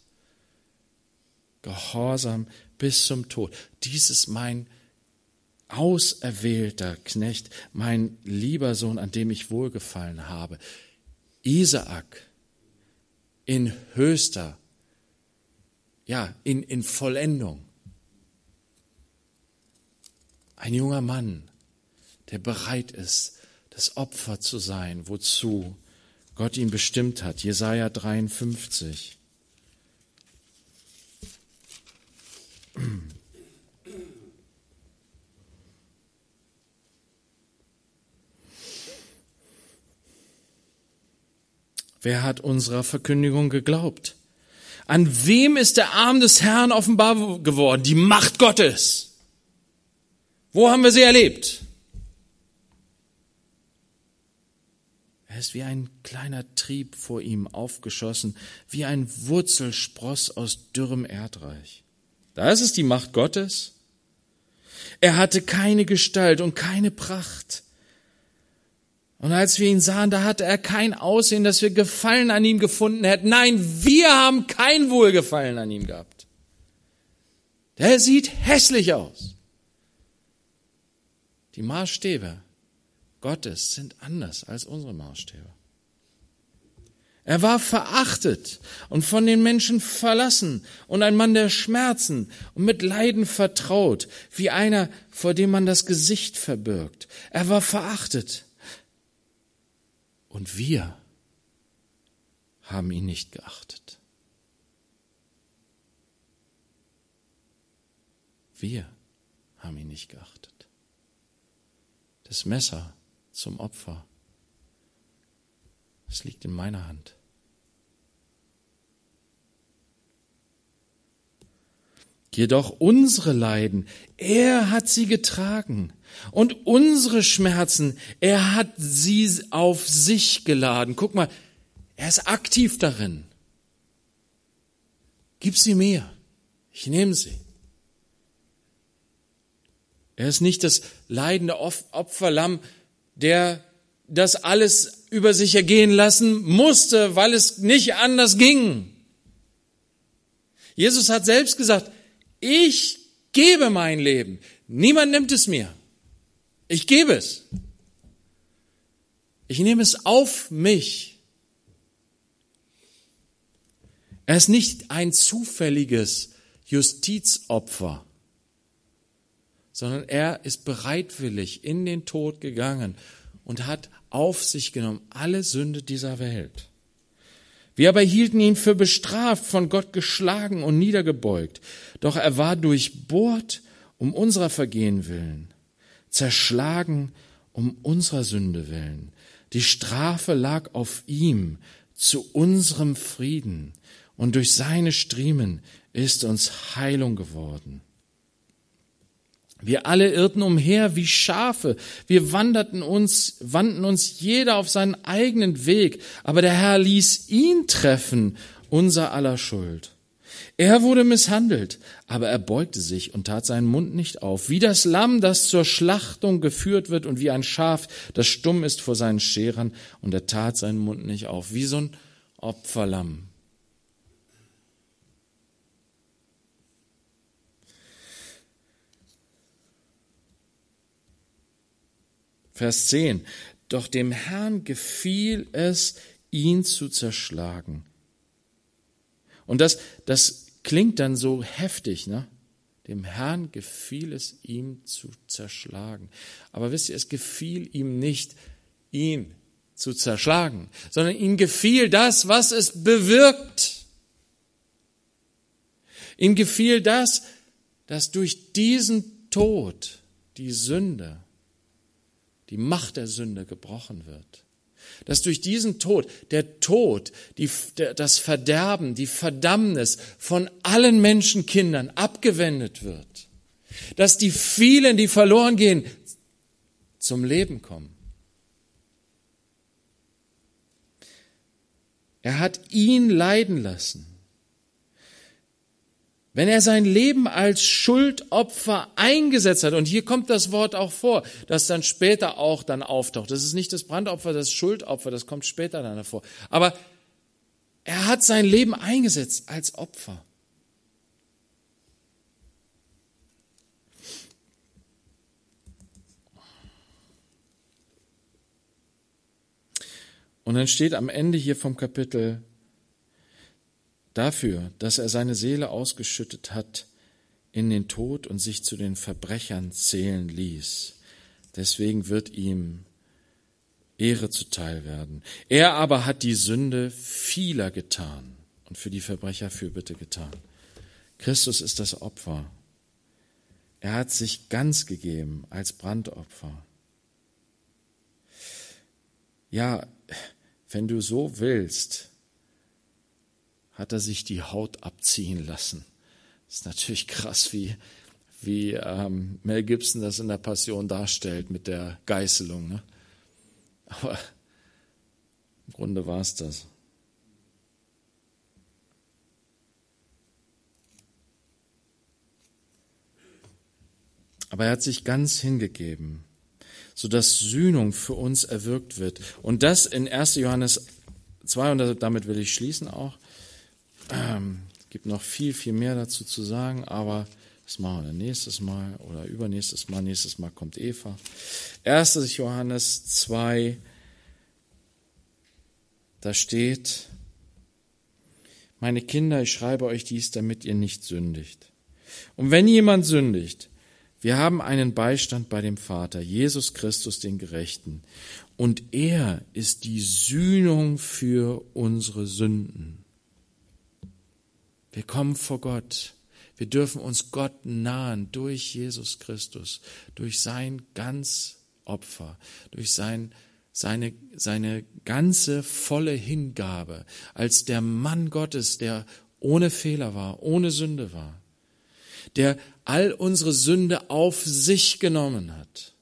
S1: Gehorsam bis zum Tod. Dies ist mein auserwählter Knecht, mein lieber Sohn, an dem ich wohlgefallen habe. Isaak in höchster, ja, in, in Vollendung. Ein junger Mann, der bereit ist, das Opfer zu sein, wozu Gott ihn bestimmt hat. Jesaja 53. Wer hat unserer Verkündigung geglaubt? An wem ist der Arm des Herrn offenbar geworden? Die Macht Gottes. Wo haben wir sie erlebt? Er ist wie ein kleiner Trieb vor ihm aufgeschossen, wie ein Wurzelspross aus dürrem Erdreich. Da ist die Macht Gottes. Er hatte keine Gestalt und keine Pracht. Und als wir ihn sahen, da hatte er kein Aussehen, dass wir Gefallen an ihm gefunden hätten. Nein, wir haben kein Wohlgefallen an ihm gehabt. Der sieht hässlich aus. Die Maßstäbe Gottes sind anders als unsere Maßstäbe. Er war verachtet und von den Menschen verlassen und ein Mann der Schmerzen und mit Leiden vertraut, wie einer, vor dem man das Gesicht verbirgt. Er war verachtet und wir haben ihn nicht geachtet. Wir haben ihn nicht geachtet. Das Messer zum Opfer, es liegt in meiner Hand. Jedoch unsere Leiden, er hat sie getragen. Und unsere Schmerzen, er hat sie auf sich geladen. Guck mal, er ist aktiv darin. Gib sie mir. Ich nehme sie. Er ist nicht das leidende Opferlamm, der das alles über sich ergehen lassen musste, weil es nicht anders ging. Jesus hat selbst gesagt, ich gebe mein Leben. Niemand nimmt es mir. Ich gebe es. Ich nehme es auf mich. Er ist nicht ein zufälliges Justizopfer, sondern er ist bereitwillig in den Tod gegangen und hat auf sich genommen alle Sünde dieser Welt. Wir aber hielten ihn für bestraft, von Gott geschlagen und niedergebeugt. Doch er war durchbohrt um unserer Vergehen willen, zerschlagen um unserer Sünde willen. Die Strafe lag auf ihm zu unserem Frieden, und durch seine Striemen ist uns Heilung geworden. Wir alle irrten umher wie Schafe. Wir wanderten uns, wandten uns jeder auf seinen eigenen Weg. Aber der Herr ließ ihn treffen, unser aller Schuld. Er wurde misshandelt, aber er beugte sich und tat seinen Mund nicht auf, wie das Lamm, das zur Schlachtung geführt wird und wie ein Schaf, das stumm ist vor seinen Scherern und er tat seinen Mund nicht auf, wie so ein Opferlamm. Vers 10. Doch dem Herrn gefiel es, ihn zu zerschlagen. Und das, das klingt dann so heftig, ne? Dem Herrn gefiel es, ihm zu zerschlagen. Aber wisst ihr, es gefiel ihm nicht, ihn zu zerschlagen, sondern ihm gefiel das, was es bewirkt. Ihm gefiel das, dass durch diesen Tod die Sünde die Macht der Sünde gebrochen wird. Dass durch diesen Tod, der Tod, die, das Verderben, die Verdammnis von allen Menschenkindern abgewendet wird. Dass die vielen, die verloren gehen, zum Leben kommen. Er hat ihn leiden lassen. Wenn er sein Leben als Schuldopfer eingesetzt hat, und hier kommt das Wort auch vor, das dann später auch dann auftaucht. Das ist nicht das Brandopfer, das Schuldopfer, das kommt später dann hervor. Aber er hat sein Leben eingesetzt als Opfer. Und dann steht am Ende hier vom Kapitel, dafür, dass er seine Seele ausgeschüttet hat in den Tod und sich zu den Verbrechern zählen ließ. Deswegen wird ihm Ehre zuteil werden. Er aber hat die Sünde vieler getan und für die Verbrecher Fürbitte getan. Christus ist das Opfer. Er hat sich ganz gegeben als Brandopfer. Ja, wenn du so willst, hat er sich die Haut abziehen lassen. Das ist natürlich krass, wie, wie ähm, Mel Gibson das in der Passion darstellt mit der Geißelung. Ne? Aber im Grunde war es das. Aber er hat sich ganz hingegeben, sodass Sühnung für uns erwirkt wird. Und das in 1. Johannes 2, und damit will ich schließen auch, ähm, gibt noch viel, viel mehr dazu zu sagen, aber das machen wir dann nächstes Mal oder übernächstes Mal. Nächstes Mal kommt Eva. 1. Johannes 2, da steht, meine Kinder, ich schreibe euch dies, damit ihr nicht sündigt. Und wenn jemand sündigt, wir haben einen Beistand bei dem Vater, Jesus Christus, den Gerechten. Und er ist die Sühnung für unsere Sünden. Wir kommen vor Gott. Wir dürfen uns Gott nahen durch Jesus Christus, durch sein ganz Opfer, durch sein, seine, seine ganze volle Hingabe als der Mann Gottes, der ohne Fehler war, ohne Sünde war, der all unsere Sünde auf sich genommen hat,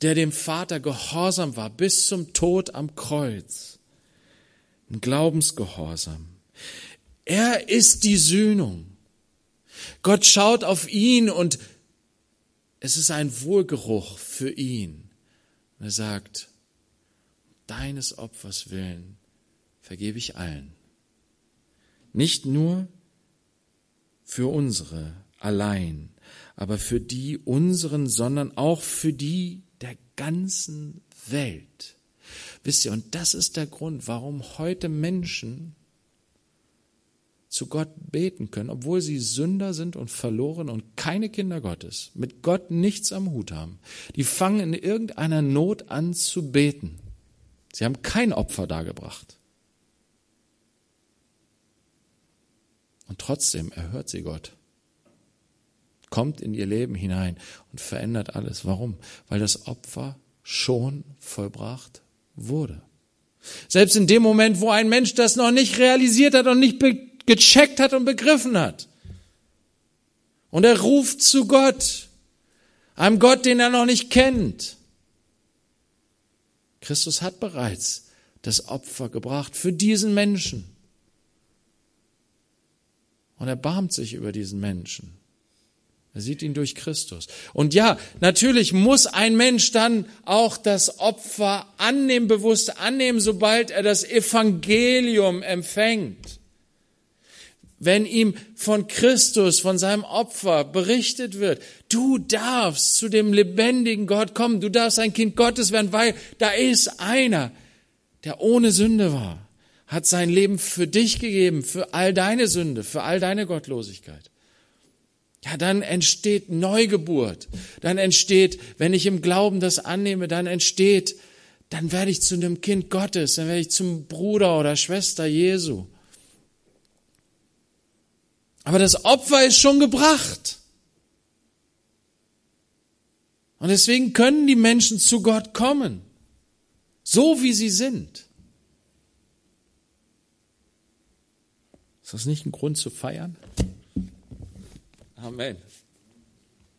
S1: der dem Vater gehorsam war bis zum Tod am Kreuz, ein Glaubensgehorsam. Er ist die Sühnung. Gott schaut auf ihn und es ist ein Wohlgeruch für ihn. Und er sagt, deines Opfers willen vergebe ich allen. Nicht nur für unsere allein, aber für die unseren, sondern auch für die der ganzen Welt. Wisst ihr, und das ist der Grund, warum heute Menschen zu Gott beten können, obwohl sie Sünder sind und verloren und keine Kinder Gottes, mit Gott nichts am Hut haben. Die fangen in irgendeiner Not an zu beten. Sie haben kein Opfer dargebracht. Und trotzdem erhört sie Gott. Kommt in ihr Leben hinein und verändert alles. Warum? Weil das Opfer schon vollbracht wurde. Selbst in dem Moment, wo ein Mensch das noch nicht realisiert hat und nicht gecheckt hat und begriffen hat. Und er ruft zu Gott, einem Gott, den er noch nicht kennt. Christus hat bereits das Opfer gebracht für diesen Menschen. Und er barmt sich über diesen Menschen. Er sieht ihn durch Christus. Und ja, natürlich muss ein Mensch dann auch das Opfer annehmen, bewusst annehmen, sobald er das Evangelium empfängt wenn ihm von Christus, von seinem Opfer berichtet wird, du darfst zu dem lebendigen Gott kommen, du darfst ein Kind Gottes werden, weil da ist einer, der ohne Sünde war, hat sein Leben für dich gegeben, für all deine Sünde, für all deine Gottlosigkeit. Ja, dann entsteht Neugeburt. Dann entsteht, wenn ich im Glauben das annehme, dann entsteht, dann werde ich zu einem Kind Gottes, dann werde ich zum Bruder oder Schwester Jesu. Aber das Opfer ist schon gebracht. Und deswegen können die Menschen zu Gott kommen, so wie sie sind. Ist das nicht ein Grund zu feiern? Amen.